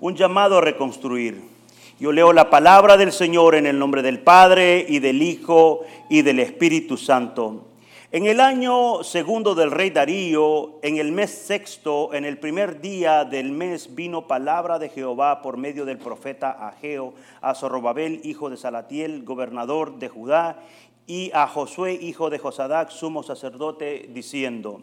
un llamado a reconstruir. Yo leo la palabra del Señor en el nombre del Padre y del Hijo y del Espíritu Santo. En el año segundo del rey Darío, en el mes sexto, en el primer día del mes, vino palabra de Jehová por medio del profeta Ageo a Zorobabel, hijo de Salatiel, gobernador de Judá, y a Josué, hijo de Josadac, sumo sacerdote, diciendo,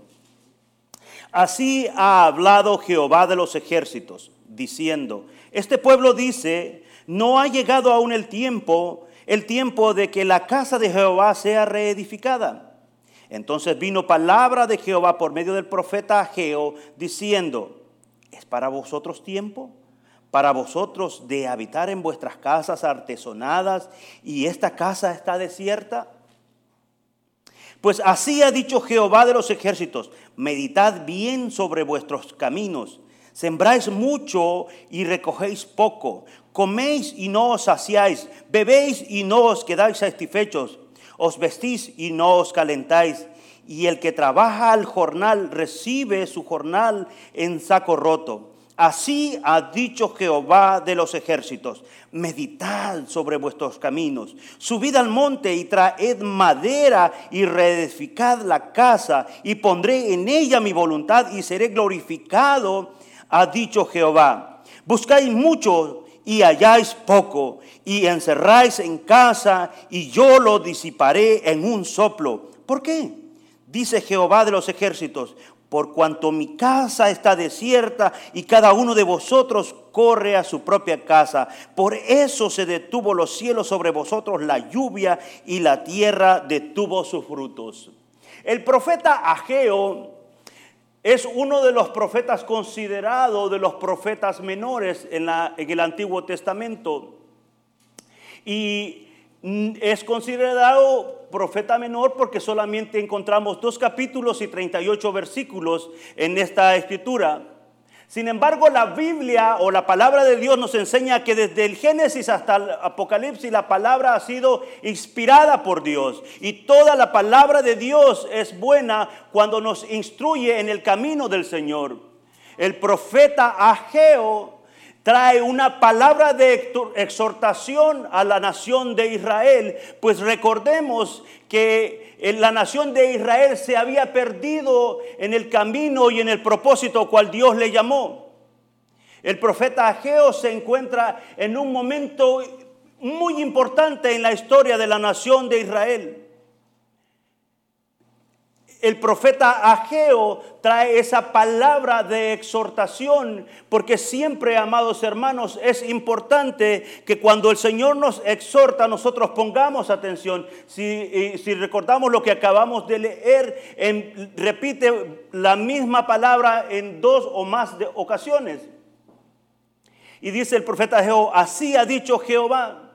Así ha hablado Jehová de los ejércitos diciendo, este pueblo dice, no ha llegado aún el tiempo, el tiempo de que la casa de Jehová sea reedificada. Entonces vino palabra de Jehová por medio del profeta Ageo diciendo, ¿es para vosotros tiempo? Para vosotros de habitar en vuestras casas artesonadas y esta casa está desierta? Pues así ha dicho Jehová de los ejércitos, meditad bien sobre vuestros caminos Sembráis mucho y recogéis poco. Coméis y no os saciáis. Bebéis y no os quedáis satisfechos. Os vestís y no os calentáis. Y el que trabaja al jornal recibe su jornal en saco roto. Así ha dicho Jehová de los ejércitos, meditad sobre vuestros caminos, subid al monte y traed madera y reedificad la casa y pondré en ella mi voluntad y seré glorificado ha dicho Jehová, buscáis mucho y halláis poco, y encerráis en casa, y yo lo disiparé en un soplo. ¿Por qué? Dice Jehová de los ejércitos, por cuanto mi casa está desierta y cada uno de vosotros corre a su propia casa. Por eso se detuvo los cielos sobre vosotros la lluvia y la tierra detuvo sus frutos. El profeta Ageo es uno de los profetas considerados de los profetas menores en, en el Antiguo Testamento. Y es considerado profeta menor porque solamente encontramos dos capítulos y 38 versículos en esta escritura. Sin embargo, la Biblia o la palabra de Dios nos enseña que desde el Génesis hasta el Apocalipsis la palabra ha sido inspirada por Dios. Y toda la palabra de Dios es buena cuando nos instruye en el camino del Señor. El profeta Ageo trae una palabra de exhortación a la nación de Israel, pues recordemos que la nación de Israel se había perdido en el camino y en el propósito cual Dios le llamó. El profeta Ageo se encuentra en un momento muy importante en la historia de la nación de Israel el profeta Ageo trae esa palabra de exhortación, porque siempre, amados hermanos, es importante que cuando el Señor nos exhorta, nosotros pongamos atención. Si, si recordamos lo que acabamos de leer, repite la misma palabra en dos o más ocasiones. Y dice el profeta Ageo, así ha dicho Jehová.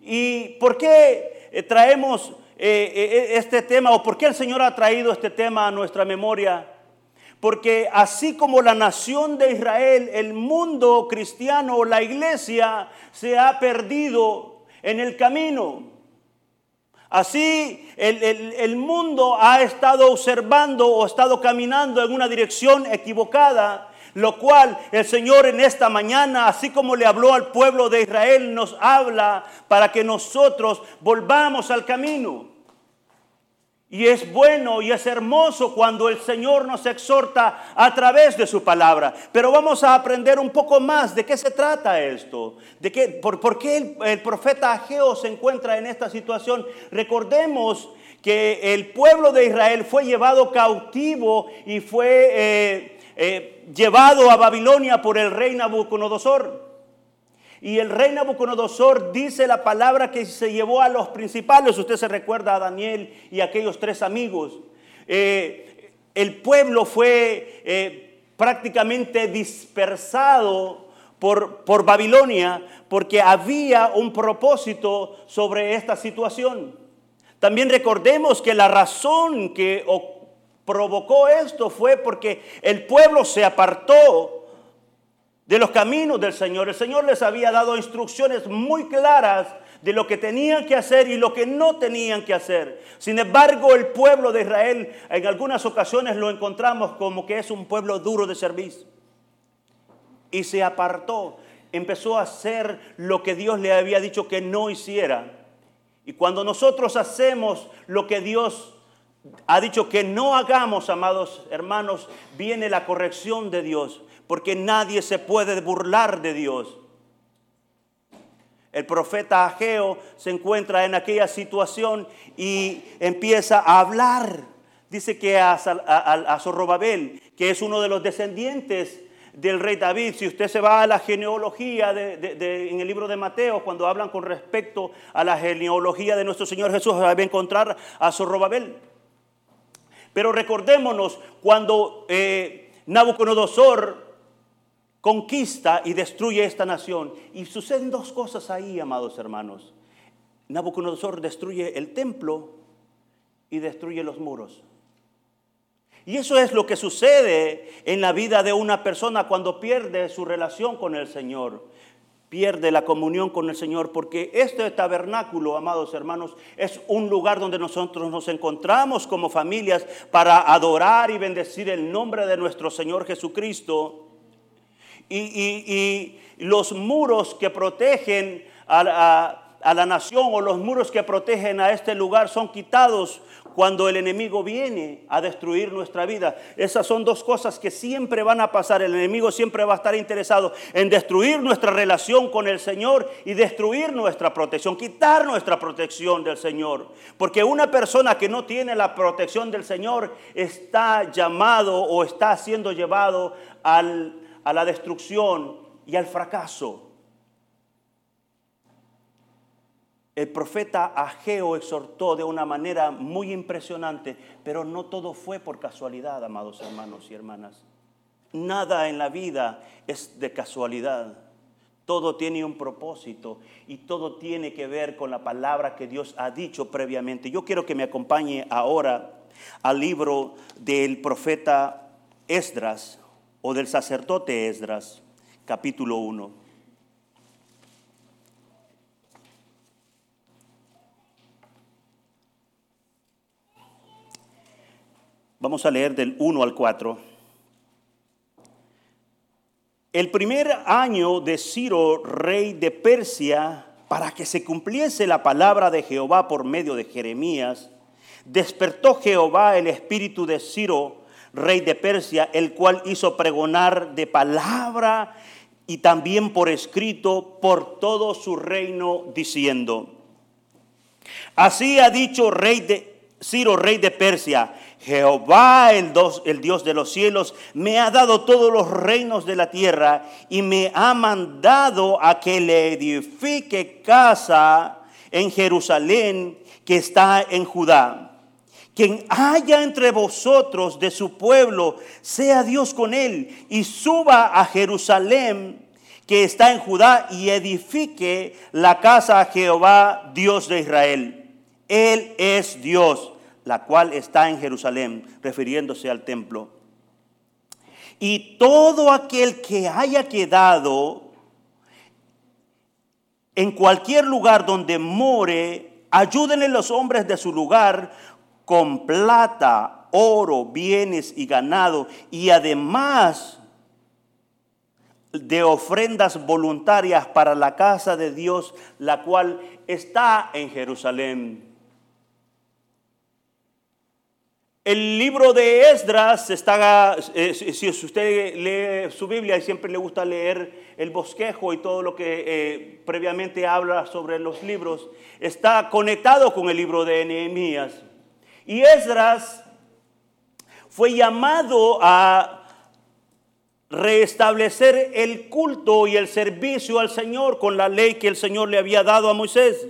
¿Y por qué eh, traemos eh, eh, este tema o por qué el Señor ha traído este tema a nuestra memoria. Porque así como la nación de Israel, el mundo cristiano, la iglesia se ha perdido en el camino. Así el, el, mundo ha estado observando o estado caminando en una dirección equivocada lo cual el Señor en esta mañana, así como le habló al pueblo de Israel, nos habla para que nosotros volvamos al camino. Y es bueno y es hermoso cuando el Señor nos exhorta a través de su palabra. Pero vamos a aprender un poco más de qué se trata esto. De qué, por, qué el, profeta Ageo se encuentra en esta situación. Recordemos que el pueblo de Israel fue llevado cautivo y fue eh, eh, llevado a Babilonia por el rey Nabucodonosor. Y el rey Nabucodonosor dice la palabra que se llevó a los principales. Usted se recuerda a Daniel y aquellos tres amigos. Eh, el pueblo fue eh, prácticamente dispersado por, por Babilonia porque había un propósito sobre esta situación. También recordemos que la razón que provocó esto fue porque el pueblo se apartó de los caminos del Señor. El Señor les había dado instrucciones muy claras de lo que tenían que hacer y lo que no tenían que hacer. Sin embargo, el pueblo de Israel en algunas ocasiones lo encontramos como que es un pueblo duro de servicio. Y se apartó, empezó a hacer lo que Dios le había dicho que no hiciera. Y cuando nosotros hacemos lo que Dios ha dicho que no hagamos, amados hermanos, viene la corrección de Dios, porque nadie se puede burlar de Dios. El profeta Ageo se encuentra en aquella situación y empieza a hablar. Dice que a, a, Zorrobabel, que es uno de los descendientes del rey David, si usted se va a la genealogía en el libro de Mateo, cuando hablan con respecto a la genealogía de nuestro Señor Jesús, va a encontrar a Zorrobabel. Pero recordémonos cuando eh, Nabucodonosor conquista y destruye esta nación. Y suceden dos cosas ahí, amados hermanos. Nabucodonosor destruye el templo y destruye los muros. Y eso es lo que sucede en la vida de una persona cuando pierde su relación con el Señor, pierde la comunión con el Señor, porque este tabernáculo, amados hermanos, es un lugar donde nosotros nos encontramos como familias para adorar y bendecir el nombre de nuestro Señor Jesucristo. Y, los muros que protegen a, la nación o los muros que protegen a este lugar son quitados cuando el enemigo viene a destruir nuestra vida. Esas son dos cosas que siempre van a pasar. El enemigo siempre va a estar interesado en destruir nuestra relación con el Señor y destruir nuestra protección, quitar nuestra protección del Señor. Porque una persona que no tiene la protección del Señor está llamado o está siendo llevado al a la destrucción y al fracaso. El profeta Ageo exhortó de una manera muy impresionante, pero no todo fue por casualidad, amados hermanos y hermanas. Nada en la vida es de casualidad. Todo tiene un propósito y todo tiene que ver con la palabra que Dios ha dicho previamente. Yo quiero que me acompañe ahora al libro del profeta Esdras, o del sacerdote Esdras, capítulo 1. Vamos a leer del 1 al 4. El primer año de Ciro, rey de Persia, para que se cumpliese la palabra de Jehová por medio de Jeremías, despertó Jehová el espíritu de Ciro, rey de Persia, el cual hizo pregonar de palabra y también por escrito por todo su reino, diciendo, así ha dicho rey de Ciro, rey de Persia, Jehová, el, el Dios de los cielos, me ha dado todos los reinos de la tierra y me ha mandado a que le edifique casa en Jerusalén que está en Judá quien haya entre vosotros de su pueblo, sea Dios con él y suba a Jerusalén que está en Judá y edifique la casa a Jehová, Dios de Israel. Él es Dios, la cual está en Jerusalén, refiriéndose al templo. Y todo aquel que haya quedado en cualquier lugar donde more, ayúdenle los hombres de su lugar con plata, oro, bienes y ganado, y además de ofrendas voluntarias para la casa de Dios, la cual está en Jerusalén. El libro de Esdras está, eh, si usted lee su Biblia y siempre le gusta leer el bosquejo y todo lo que eh, previamente habla sobre los libros, está conectado con el libro de Nehemías. Y Esdras fue llamado a restablecer el culto y el servicio al Señor con la ley que el Señor le había dado a Moisés.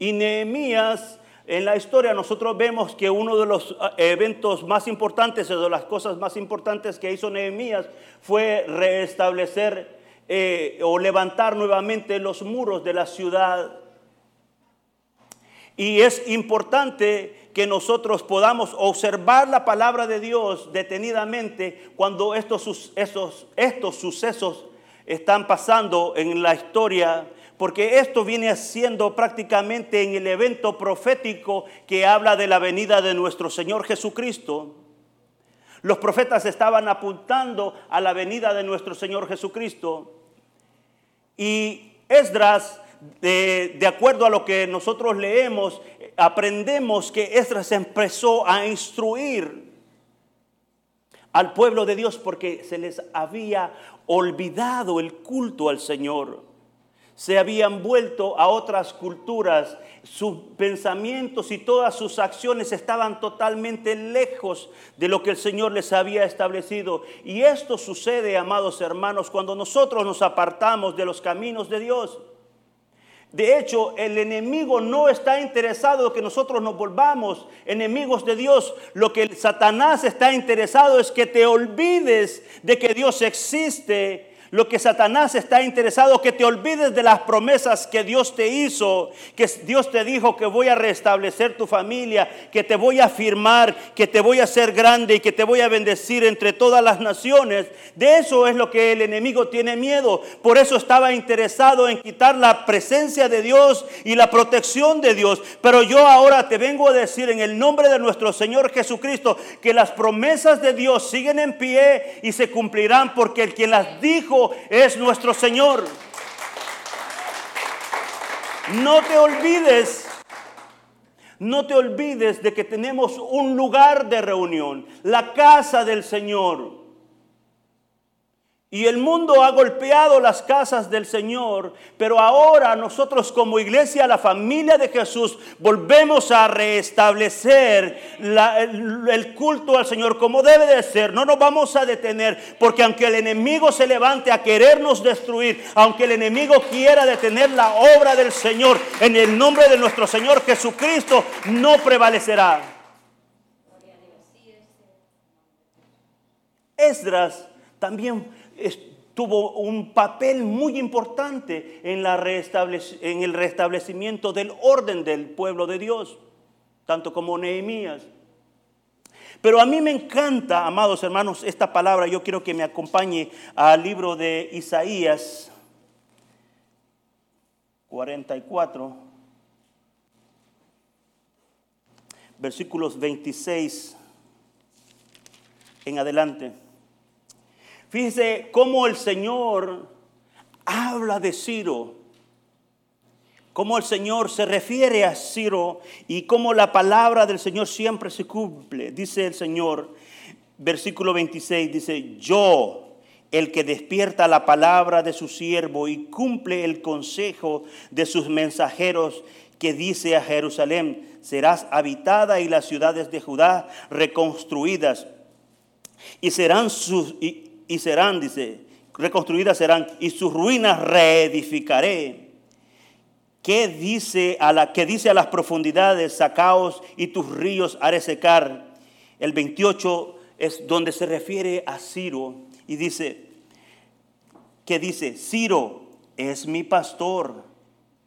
Y Nehemías En la historia nosotros vemos que uno de los eh, eventos más importantes de las cosas más importantes que hizo Nehemías fue restablecer eh, o levantar nuevamente los muros de la ciudad. Y es importante que nosotros podamos observar la palabra de Dios detenidamente cuando estos, estos sucesos están pasando en la historia porque esto viene siendo prácticamente en el evento profético que habla de la venida de nuestro Señor Jesucristo. Los profetas estaban apuntando a la venida de nuestro Señor Jesucristo. Y Esdras, de, de, acuerdo a lo que nosotros leemos, aprendemos que Esdras empezó a instruir al pueblo de Dios porque se les había olvidado el culto al Señor se habían vuelto a otras culturas, sus pensamientos y todas sus acciones estaban totalmente lejos de lo que el Señor les había establecido. Y esto sucede, amados hermanos, cuando nosotros nos apartamos de los caminos de Dios. De hecho, el enemigo no está interesado en que nosotros nos volvamos enemigos de Dios. Lo que Satanás está interesado es que te olvides de que Dios existe lo que Satanás está interesado, que te olvides de las promesas que Dios te hizo, que Dios te dijo que voy a restablecer tu familia, que te voy a afirmar, que te voy a hacer grande y que te voy a bendecir entre todas las naciones. De eso es lo que el enemigo tiene miedo. Por eso estaba interesado en quitar la presencia de Dios y la protección de Dios. Pero yo ahora te vengo a decir en el nombre de nuestro Señor Jesucristo que las promesas de Dios siguen en pie y se cumplirán porque el quien las dijo es nuestro Señor. No te olvides, no te olvides de que tenemos un lugar de reunión, la casa del Señor. Y el mundo ha golpeado las casas del Señor, pero ahora nosotros como iglesia, la familia de Jesús, volvemos a restablecer el, culto al Señor como debe de ser. No nos vamos a detener, porque aunque el enemigo se levante a querernos destruir, aunque el enemigo quiera detener la obra del Señor, en el nombre de nuestro Señor Jesucristo, no prevalecerá. Esdras también tuvo un papel muy importante en, el restablecimiento del orden del pueblo de Dios, tanto como Nehemías. Pero a mí me encanta, amados hermanos, esta palabra. Yo quiero que me acompañe al libro de Isaías 44, versículos 26 en adelante. Fíjese cómo el Señor habla de Ciro, cómo el Señor se refiere a Ciro y cómo la palabra del Señor siempre se cumple. Dice el Señor, versículo 26, dice, yo, el que despierta la palabra de su siervo y cumple el consejo de sus mensajeros, que dice a Jerusalén, serás habitada y las ciudades de Judá reconstruidas y serán sus, serán, dice, reconstruidas serán y sus ruinas reedificaré. ¿Qué dice a, la, que dice a las profundidades, sacaos y tus ríos haré secar? El 28 es donde se refiere a Ciro y dice, que dice, Ciro es mi pastor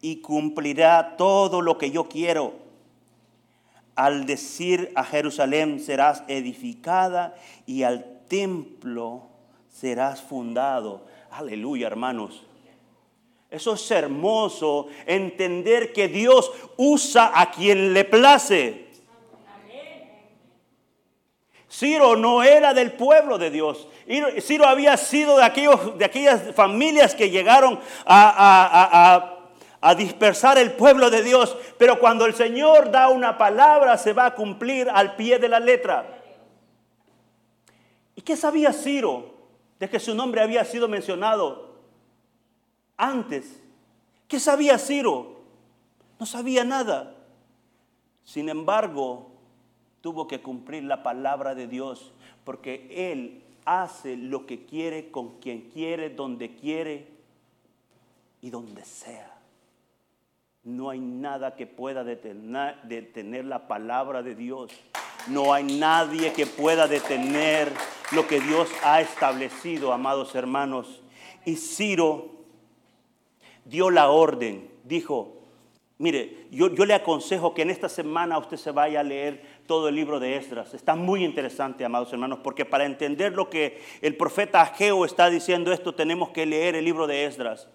y cumplirá todo lo que yo quiero. Al decir a Jerusalén serás edificada y al templo serás fundado. Aleluya, hermanos. Eso es hermoso, entender que Dios usa a quien le place. Ciro no era del pueblo de Dios. Ciro había sido de, aquellas familias que llegaron a dispersar el pueblo de Dios. Pero cuando el Señor da una palabra, se va a cumplir al pie de la letra. ¿Y qué sabía Ciro? De que su nombre había sido mencionado antes. ¿Qué sabía Ciro? No sabía nada. Sin embargo, tuvo que cumplir la palabra de Dios porque Él hace lo que quiere con quien quiere, donde quiere y donde sea. No hay nada que pueda detener, detener, la palabra de Dios. No hay nadie que pueda detener lo que Dios ha establecido, amados hermanos. Y Ciro dio la orden, dijo, mire, yo, yo le aconsejo que en esta semana usted se vaya a leer todo el libro de Esdras. Está muy interesante, amados hermanos, porque para entender lo que el profeta Ageo está diciendo esto, tenemos que leer el libro de Esdras.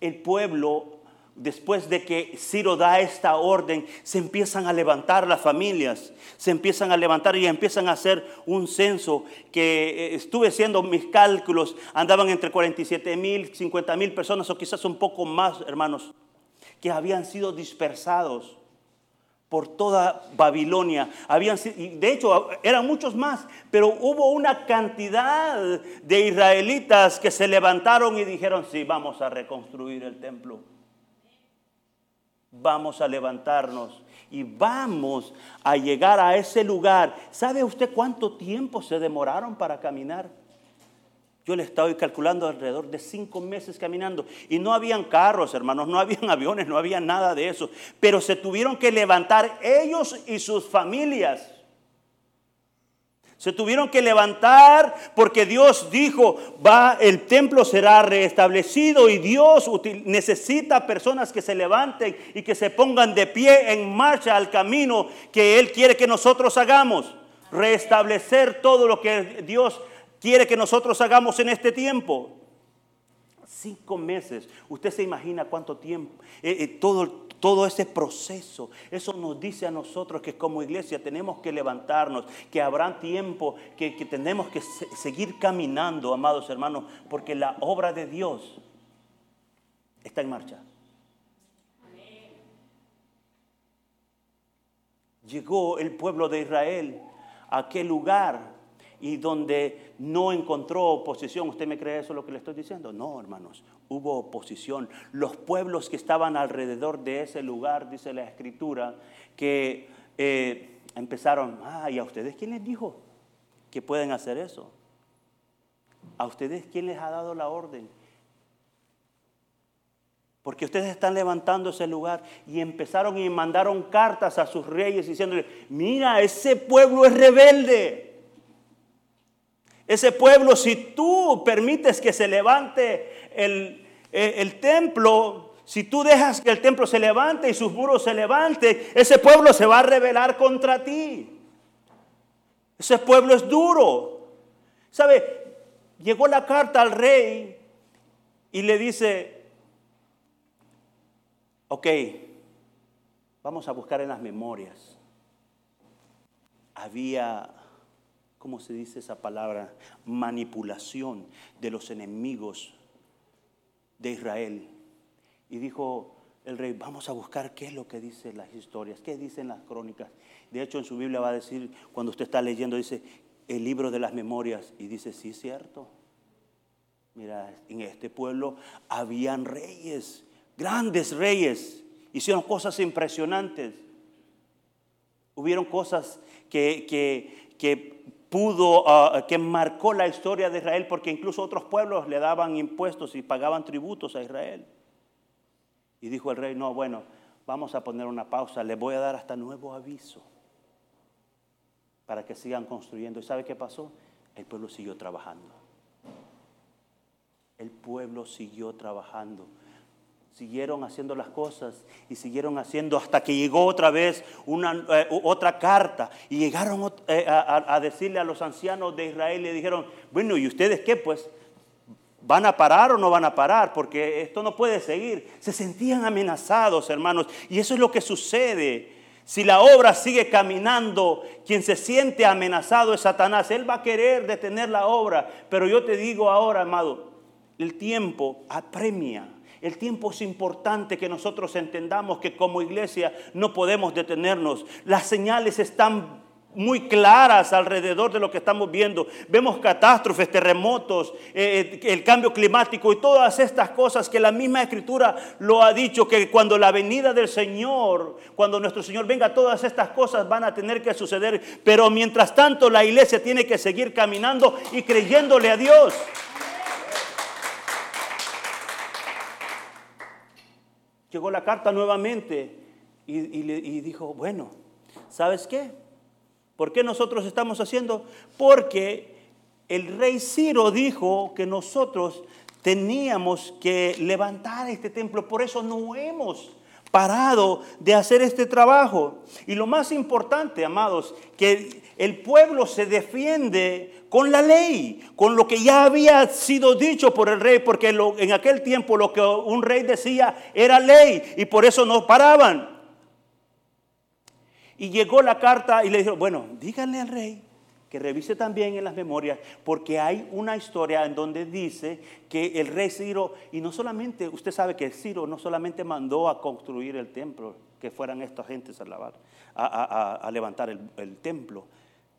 El pueblo después de que Ciro da esta orden, se empiezan a levantar las familias, se empiezan a levantar y empiezan a hacer un censo que eh, estuve haciendo mis cálculos, andaban entre 47 mil, 50 mil personas o quizás un poco más, hermanos, que habían sido dispersados por toda Babilonia. Habían, de hecho, eran muchos más, pero hubo una cantidad de israelitas que se levantaron y dijeron, sí, vamos a reconstruir el templo vamos a levantarnos y vamos a llegar a ese lugar. ¿Sabe usted cuánto tiempo se demoraron para caminar? Yo le estaba calculando alrededor de cinco meses caminando. Y no habían carros, hermanos, no habían aviones, no había nada de eso. Pero se tuvieron que levantar ellos y sus familias. Se tuvieron que levantar porque Dios dijo, va, el templo será restablecido y Dios necesita personas que se levanten y que se pongan de pie en marcha al camino que Él quiere que nosotros hagamos. Restablecer todo lo que Dios quiere que nosotros hagamos en este tiempo. Cinco meses. Usted se imagina cuánto tiempo. Eh, eh, todo, todo ese proceso, eso nos dice a nosotros que como iglesia tenemos que levantarnos, que habrá tiempo, que, tenemos que seguir caminando, amados hermanos, porque la obra de Dios está en marcha. Llegó el pueblo de Israel a aquel lugar y donde no encontró oposición. ¿Usted me cree eso lo que le estoy diciendo? No, hermanos, hubo oposición. Los pueblos que estaban alrededor de ese lugar, dice la escritura, que eh, empezaron, ah, ¿y a ustedes quién les dijo que pueden hacer eso? ¿A ustedes quién les ha dado la orden? Porque ustedes están levantando ese lugar y empezaron y mandaron cartas a sus reyes diciéndole, mira, ese pueblo es rebelde. Ese pueblo, si tú permites que se levante el, el, templo, si tú dejas que el templo se levante y sus muros se levanten, ese pueblo se va a rebelar contra ti. Ese pueblo es duro. ¿Sabe? Llegó la carta al rey y le dice, ok, vamos a buscar en las memorias. Había ¿cómo se dice esa palabra? Manipulación de los enemigos de Israel. Y dijo el rey, vamos a buscar qué es lo que dicen las historias, qué dicen las crónicas. De hecho, en su Biblia va a decir, cuando usted está leyendo, dice, el libro de las memorias. Y dice, sí, cierto. Mira, en este pueblo habían reyes, grandes reyes. Hicieron cosas impresionantes. Hubieron cosas que, que, que pudo, ah, que marcó la historia de Israel, porque incluso otros pueblos le daban impuestos y pagaban tributos a Israel. Y dijo el rey, no, bueno, vamos a poner una pausa, le voy a dar hasta nuevo aviso para que sigan construyendo. ¿Y sabe qué pasó? El pueblo siguió trabajando. El pueblo siguió trabajando siguieron haciendo las cosas y siguieron haciendo hasta que llegó otra vez una, eh, otra carta y llegaron eh, a, decirle a los ancianos de Israel y dijeron, bueno, ¿y ustedes qué pues? ¿Van a parar o no van a parar? Porque esto no puede seguir. Se sentían amenazados, hermanos, y eso es lo que sucede. Si la obra sigue caminando, quien se siente amenazado es Satanás. Él va a querer detener la obra. Pero yo te digo ahora, amado, el tiempo apremia el tiempo es importante que nosotros entendamos que como iglesia no podemos detenernos. Las señales están muy claras alrededor de lo que estamos viendo. Vemos catástrofes, terremotos, eh, eh, el cambio climático y todas estas cosas que la misma escritura lo ha dicho, que cuando la venida del Señor, cuando nuestro Señor venga, todas estas cosas van a tener que suceder. Pero mientras tanto la iglesia tiene que seguir caminando y creyéndole a Dios. Llegó la carta nuevamente y, dijo, bueno, ¿sabes qué? ¿Por qué nosotros estamos haciendo? Porque el rey Ciro dijo que nosotros teníamos que levantar este templo, por eso no hemos parado de hacer este trabajo. Y lo más importante, amados, que el pueblo se defiende con la ley, con lo que ya había sido dicho por el rey, porque en aquel tiempo lo que un rey decía era ley y por eso no paraban. Y llegó la carta y le dijo, bueno, díganle al rey que revise también en las memorias, porque hay una historia en donde dice que el rey Ciro, y no solamente, usted sabe que Ciro no solamente mandó a construir el templo, que fueran estas gentes a, lavar, a, levantar el, el templo,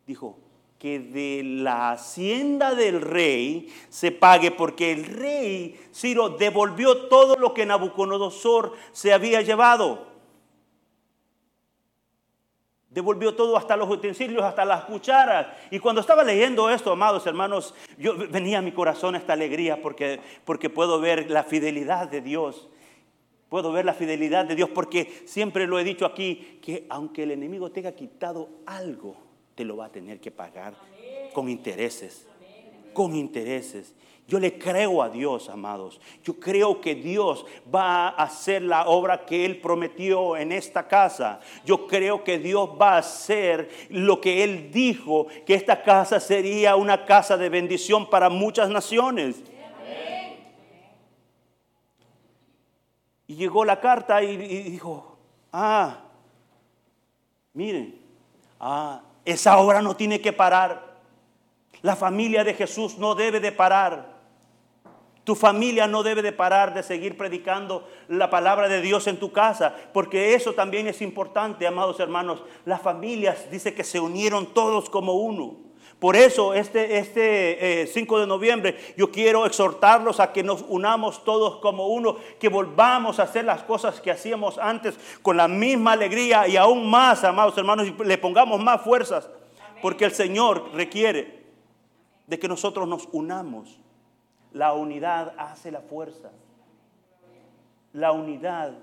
dijo que de la hacienda del rey se pague, porque el rey Ciro devolvió todo lo que Nabucodonosor se había llevado. Devolvió todo hasta los utensilios, hasta las cucharas. Y cuando estaba leyendo esto, amados hermanos, yo venía a mi corazón esta alegría porque, porque puedo ver la fidelidad de Dios. Puedo ver la fidelidad de Dios porque siempre lo he dicho aquí, que aunque el enemigo te haya quitado algo, te lo va a tener que pagar con intereses. Con intereses. Yo le creo a Dios, amados. Yo creo que Dios va a hacer la obra que Él prometió en esta casa. Yo creo que Dios va a hacer lo que Él dijo, que esta casa sería una casa de bendición para muchas naciones. Y llegó la carta y, dijo, ah, miren, ah, esa obra no tiene que parar. La familia de Jesús no debe de parar. Tu familia no debe de parar de seguir predicando la palabra de Dios en tu casa, porque eso también es importante, amados hermanos. Las familias dice que se unieron todos como uno. Por eso este, este 5 eh, de noviembre yo quiero exhortarlos a que nos unamos todos como uno, que volvamos a hacer las cosas que hacíamos antes con la misma alegría y aún más, amados hermanos, y le pongamos más fuerzas, porque el Señor requiere de que nosotros nos unamos. La unidad hace la fuerza. La unidad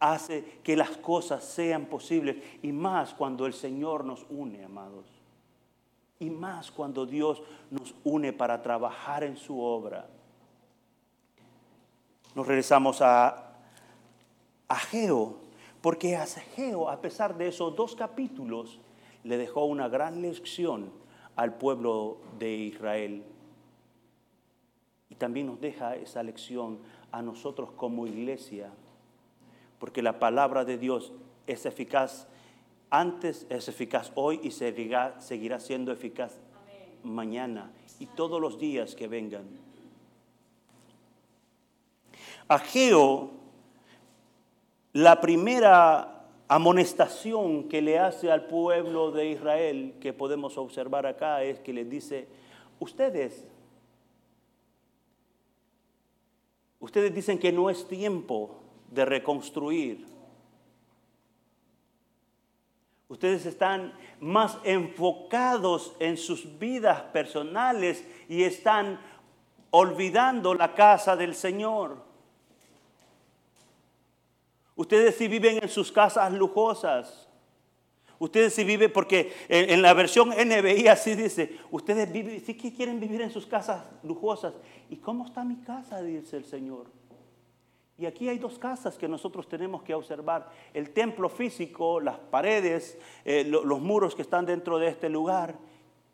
hace que las cosas sean posibles. Y más cuando el Señor nos une, amados. Y más cuando Dios nos une para trabajar en su obra. Nos regresamos a Ageo, porque Ageo, a pesar de esos dos capítulos, le dejó una gran lección al pueblo de Israel también nos deja esa lección a nosotros como iglesia, porque la palabra de Dios es eficaz antes, es eficaz hoy y seguirá, seguirá siendo eficaz mañana y todos los días que vengan. Ageo, la primera amonestación que le hace al pueblo de Israel que podemos observar acá es que le dice, ustedes Ustedes dicen que no es tiempo de reconstruir. Ustedes están más enfocados en sus vidas personales y están olvidando la casa del Señor. Ustedes sí viven en sus casas lujosas. Ustedes sí viven, porque en, la versión NBI así dice, ustedes viven, sí que quieren vivir en sus casas lujosas. ¿Y cómo está mi casa? Dice el Señor. Y aquí hay dos casas que nosotros tenemos que observar. El templo físico, las paredes, eh, los muros que están dentro de este lugar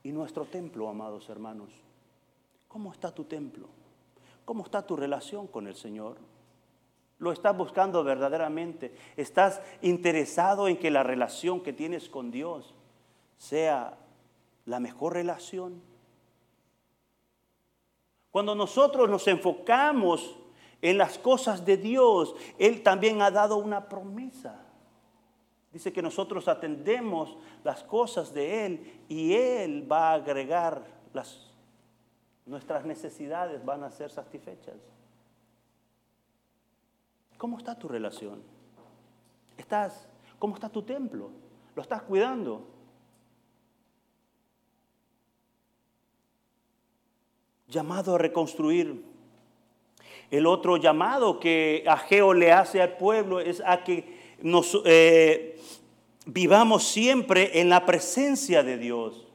y nuestro templo, amados hermanos. ¿Cómo está tu templo? ¿Cómo está tu relación con el Señor? ¿Lo estás buscando verdaderamente? ¿Estás interesado en que la relación que tienes con Dios sea la mejor relación? Cuando nosotros nos enfocamos en las cosas de Dios, Él también ha dado una promesa. Dice que nosotros atendemos las cosas de Él y Él va a agregar las, nuestras necesidades, van a ser satisfechas. ¿Cómo está tu relación? ¿Estás, ¿Cómo está tu templo? ¿Lo estás cuidando? Llamado a reconstruir. El otro llamado que Ageo le hace al pueblo es a que nos eh, vivamos siempre en la presencia de Dios.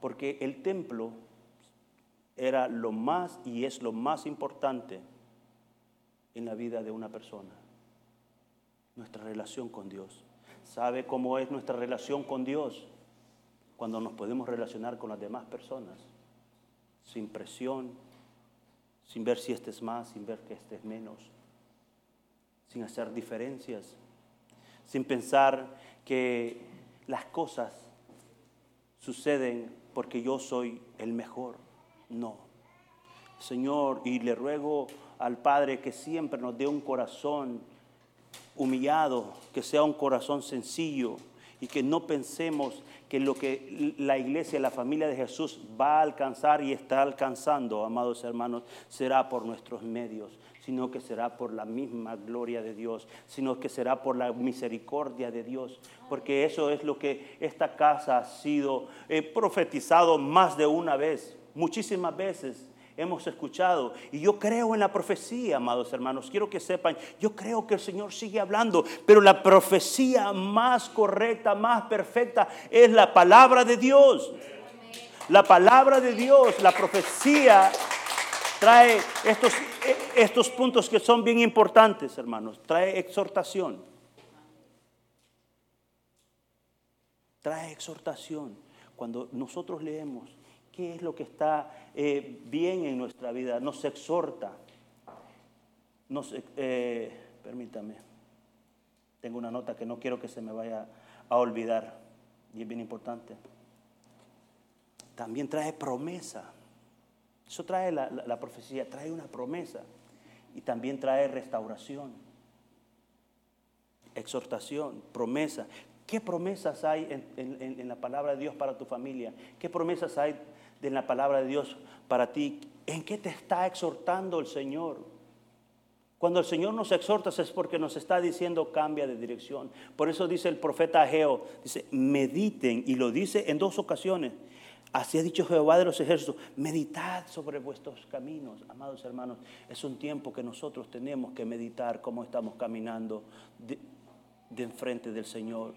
Porque el templo era lo más y es lo más importante en la vida de una persona. Nuestra relación con Dios. ¿Sabe cómo es nuestra relación con Dios? Cuando nos podemos relacionar con las demás personas. Sin presión, sin ver si estés más, sin ver que estés menos, sin hacer diferencias, sin pensar que las cosas suceden porque yo soy el mejor. No. Señor, y le ruego al Padre que siempre nos dé un corazón humillado, que sea un corazón sencillo y que no pensemos que lo que la iglesia, la familia de Jesús va a alcanzar y está alcanzando, amados hermanos, será por nuestros medios, sino que será por la misma gloria de Dios, sino que será por la misericordia de Dios, porque eso es lo que esta casa ha sido eh, profetizado más de una vez, muchísimas veces hemos escuchado. Y yo creo en la profecía, amados hermanos. Quiero que sepan, yo creo que el Señor sigue hablando, pero la profecía más correcta, más perfecta, es la palabra de Dios. La palabra de Dios, la profecía trae estos, estos puntos que son bien importantes, hermanos. Trae exhortación. Trae exhortación. Cuando nosotros leemos qué es lo que está eh, bien en nuestra vida, nos exhorta. Nos, eh, permítame, tengo una nota que no quiero que se me vaya a olvidar y es bien importante. También trae promesa. Eso trae la, profecía, trae una promesa y también trae restauración, exhortación, promesa. ¿Qué promesas hay en, en, la palabra de Dios para tu familia? ¿Qué promesas hay de la palabra de Dios para ti. ¿En qué te está exhortando el Señor? Cuando el Señor nos exhorta es porque nos está diciendo cambia de dirección. Por eso dice el profeta Ageo, dice, mediten, y lo dice en dos ocasiones. Así ha dicho Jehová de los ejércitos, meditad sobre vuestros caminos. Amados hermanos, es un tiempo que nosotros tenemos que meditar cómo estamos caminando de, de enfrente del Señor.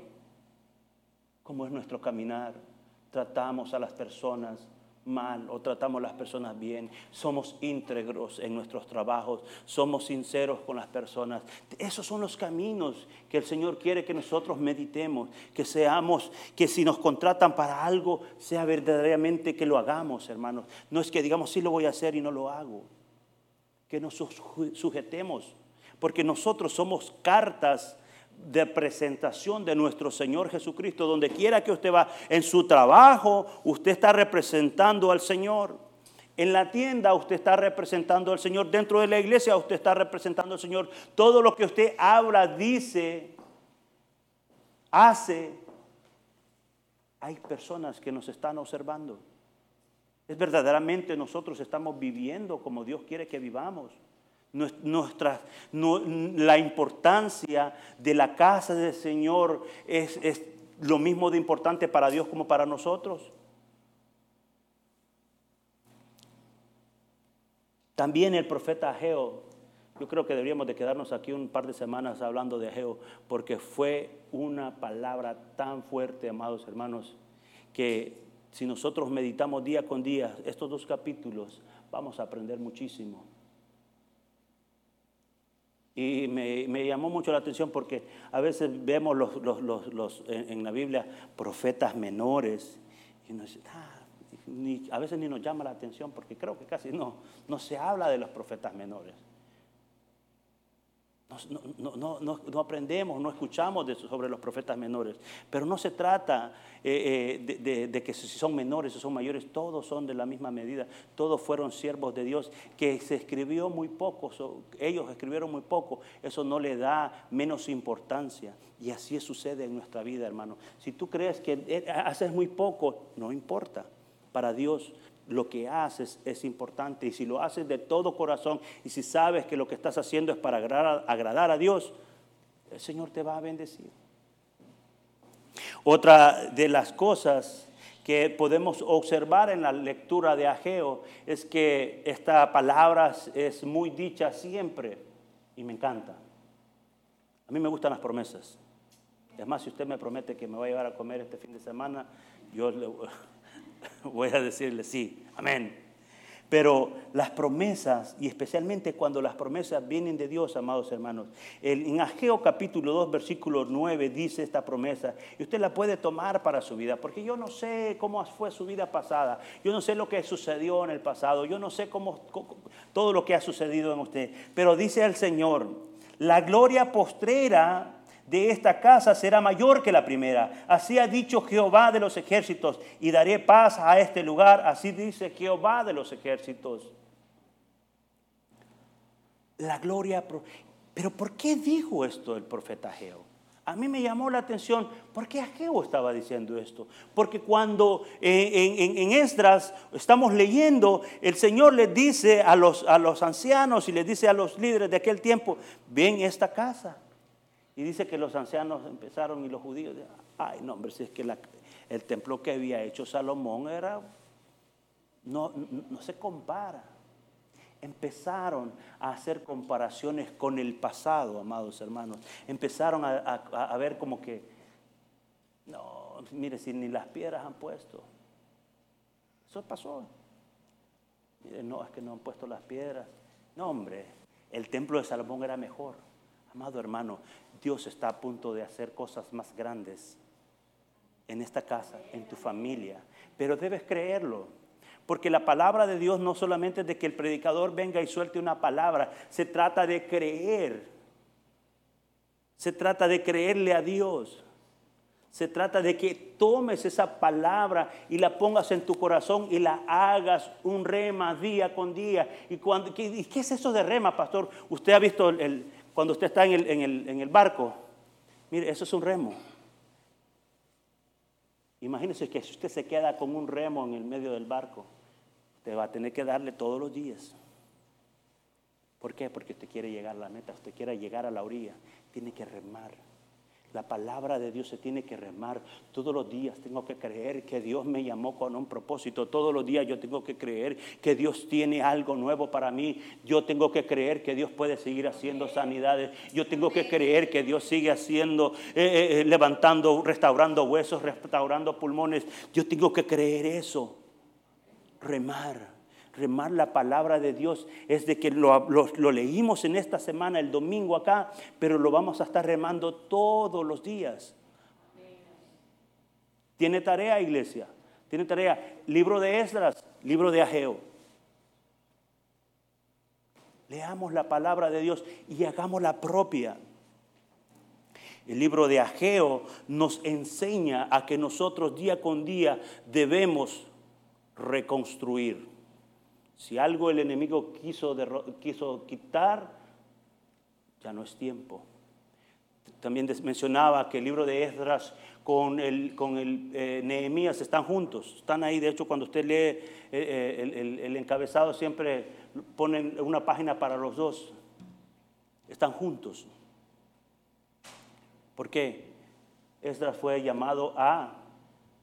Cómo es nuestro caminar. Tratamos a las personas mal o tratamos a las personas bien, somos íntegros en nuestros trabajos, somos sinceros con las personas. Esos son los caminos que el Señor quiere que nosotros meditemos, que seamos, que si nos contratan para algo, sea verdaderamente que lo hagamos, hermanos. No es que digamos, sí lo voy a hacer y no lo hago. Que nos sujetemos, porque nosotros somos cartas de presentación de nuestro Señor Jesucristo. Donde quiera que usted va, en su trabajo, usted está representando al Señor. En la tienda usted está representando al Señor. Dentro de la iglesia usted está representando al Señor. Todo lo que usted habla, dice, hace, hay personas que nos están observando. Es verdaderamente nosotros estamos viviendo como Dios quiere que vivamos. Nuestra, la importancia de la casa del Señor es, es lo mismo de importante para Dios como para nosotros. También el profeta Ageo, yo creo que deberíamos de quedarnos aquí un par de semanas hablando de Ageo, porque fue una palabra tan fuerte, amados hermanos, que si nosotros meditamos día con día estos dos capítulos, vamos a aprender muchísimo. Y me, llamó mucho la atención porque a veces vemos los, en, la Biblia profetas menores y ah, a veces ni nos llama la atención porque creo que casi no, no se habla de los profetas menores. No, no, aprendemos, no escuchamos sobre los profetas menores. Pero no se trata eh, eh, de, que si son menores o son mayores, todos son de la misma medida. Todos fueron siervos de Dios, que se escribió muy poco, ellos escribieron muy poco. Eso no le da menos importancia. Y así sucede en nuestra vida, hermano. Si tú crees que eh, haces muy poco, no importa. Para Dios lo que haces es importante y si lo haces de todo corazón y si sabes que lo que estás haciendo es para agradar, a Dios, el Señor te va a bendecir. Otra de las cosas que podemos observar en la lectura de Ageo es que esta palabra es muy dicha siempre y me encanta. A mí me gustan las promesas. Es más, si usted me promete que me va a llevar a comer este fin de semana, yo le voy a decirle sí, amén. Pero las promesas, y especialmente cuando las promesas vienen de Dios, amados hermanos, en Ageo capítulo 2, versículo 9 dice esta promesa, y usted la puede tomar para su vida, porque yo no sé cómo fue su vida pasada, yo no sé lo que sucedió en el pasado, yo no sé cómo, todo lo que ha sucedido en usted, pero dice el Señor, la gloria postrera de esta casa será mayor que la primera. Así ha dicho Jehová de los ejércitos, y daré paz a este lugar. Así dice Jehová de los ejércitos. La gloria. Pero ¿por qué dijo esto el profeta Ageo? A mí me llamó la atención, ¿por qué Ageo estaba diciendo esto? Porque cuando eh, en, Esdras estamos leyendo, el Señor le dice a los, a los ancianos y le dice a los líderes de aquel tiempo, ven esta casa y dice que los ancianos empezaron y los judíos, ay no, hombre, si es que el templo que había hecho Salomón era, no, no, se compara. Empezaron a hacer comparaciones con el pasado, amados hermanos. Empezaron a, a ver como que, no, mire, si ni las piedras han puesto. Eso pasó. Mire, no, es que no han puesto las piedras. No, hombre, el templo de Salomón era mejor. Amado hermano, Dios está a punto de hacer cosas más grandes en esta casa, en tu familia. Pero debes creerlo. Porque la palabra de Dios no solamente es de que el predicador venga y suelte una palabra, se trata de creer. Se trata de creerle a Dios. Se trata de que tomes esa palabra y la pongas en tu corazón y la hagas un rema día con día. ¿Y, cuando, qué, qué es eso de rema, pastor? Usted ha visto el, cuando usted está en el, en el, barco, mire, eso es un remo. Imagínese que si usted se queda con un remo en el medio del barco, usted va a tener que darle todos los días. ¿Por qué? Porque usted quiere llegar a la meta, usted quiere llegar a la orilla, tiene que remar. La palabra de Dios se tiene que remar todos los días. Tengo que creer que Dios me llamó con un propósito. Todos los días yo tengo que creer que Dios tiene algo nuevo para mí. Yo tengo que creer que Dios puede seguir haciendo sanidades. Yo tengo que creer que Dios sigue haciendo, eh, eh, eh, levantando, restaurando huesos, restaurando pulmones. Yo tengo que creer eso. Remar remar la palabra de Dios es de que lo, leímos en esta semana, el domingo acá, pero lo vamos a estar remando todos los días. Tiene tarea, iglesia. Tiene tarea. Libro de Esdras, libro de Ageo. Leamos la palabra de Dios y hagámosla propia. El libro de Ageo nos enseña a que nosotros día con día debemos reconstruir. Si algo el enemigo quiso, quiso quitar, ya no es tiempo. También mencionaba que el libro de Esdras con el, con el eh, Nehemías están juntos. Están ahí, de hecho, cuando usted lee eh, eh, el, encabezado, siempre ponen una página para los dos. Están juntos. ¿Por qué? Esdras fue llamado a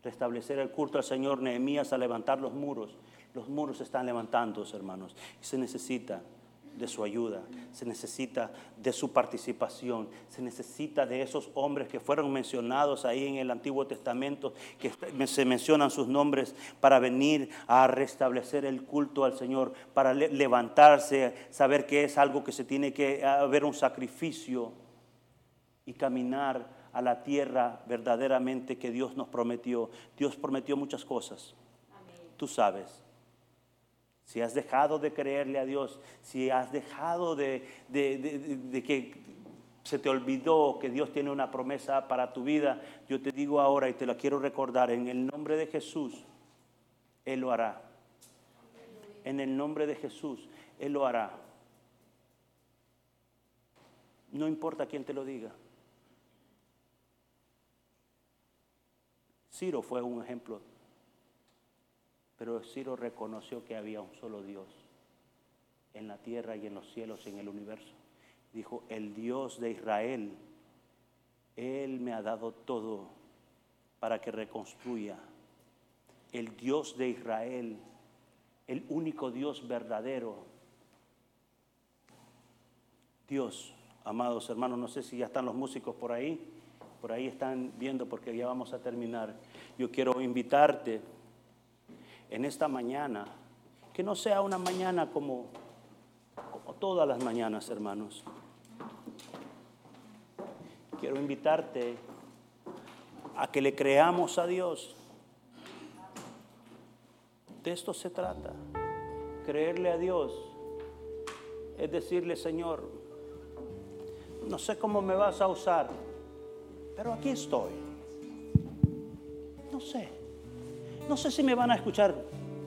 restablecer el culto al Señor, Nehemías a levantar los muros. Los muros se están levantando, hermanos, y se necesita de su ayuda, se necesita de su participación, se necesita de esos hombres que fueron mencionados ahí en el Antiguo Testamento, que se mencionan sus nombres para venir a restablecer el culto al Señor, para levantarse, saber que es algo que se tiene que haber un sacrificio y caminar a la tierra verdaderamente que Dios nos prometió. Dios prometió muchas cosas. Tú sabes si has dejado de creerle a Dios, si has dejado de, que se te olvidó que Dios tiene una promesa para tu vida, yo te digo ahora y te la quiero recordar, en el nombre de Jesús, Él lo hará. En el nombre de Jesús, Él lo hará. No importa quién te lo diga. Ciro fue un ejemplo pero Ciro reconoció que había un solo Dios en la tierra y en los cielos y en el universo. Dijo, el Dios de Israel, Él me ha dado todo para que reconstruya el Dios de Israel, el único Dios verdadero. Dios, amados hermanos, no sé si ya están los músicos por ahí, por ahí están viendo porque ya vamos a terminar. Yo quiero invitarte en esta mañana, que no sea una mañana como, todas las mañanas, hermanos. Quiero invitarte a que le creamos a Dios. De esto se trata. Creerle a Dios es decirle, Señor, no sé cómo me vas a usar, pero aquí estoy. No sé si me van a escuchar,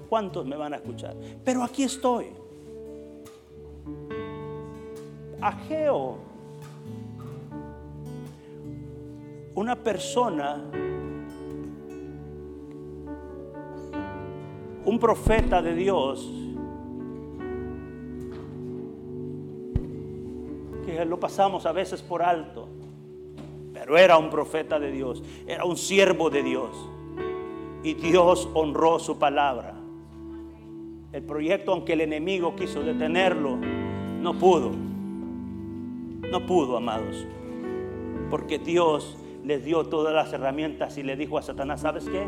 cuántos me van a escuchar, pero aquí estoy. Ageo, una persona un profeta de Dios que lo pasamos a veces por alto, pero era un profeta de Dios, era un siervo de Dios y Dios honró su palabra. El proyecto, aunque el enemigo quiso detenerlo, no pudo. No pudo, amados. Porque Dios les dio todas las herramientas y le dijo a Satanás, ¿sabes qué?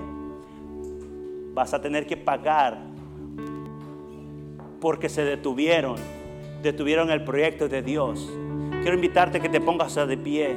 vas a tener que pagar porque se detuvieron, detuvieron el proyecto de Dios. Quiero invitarte a que te pongas de pie.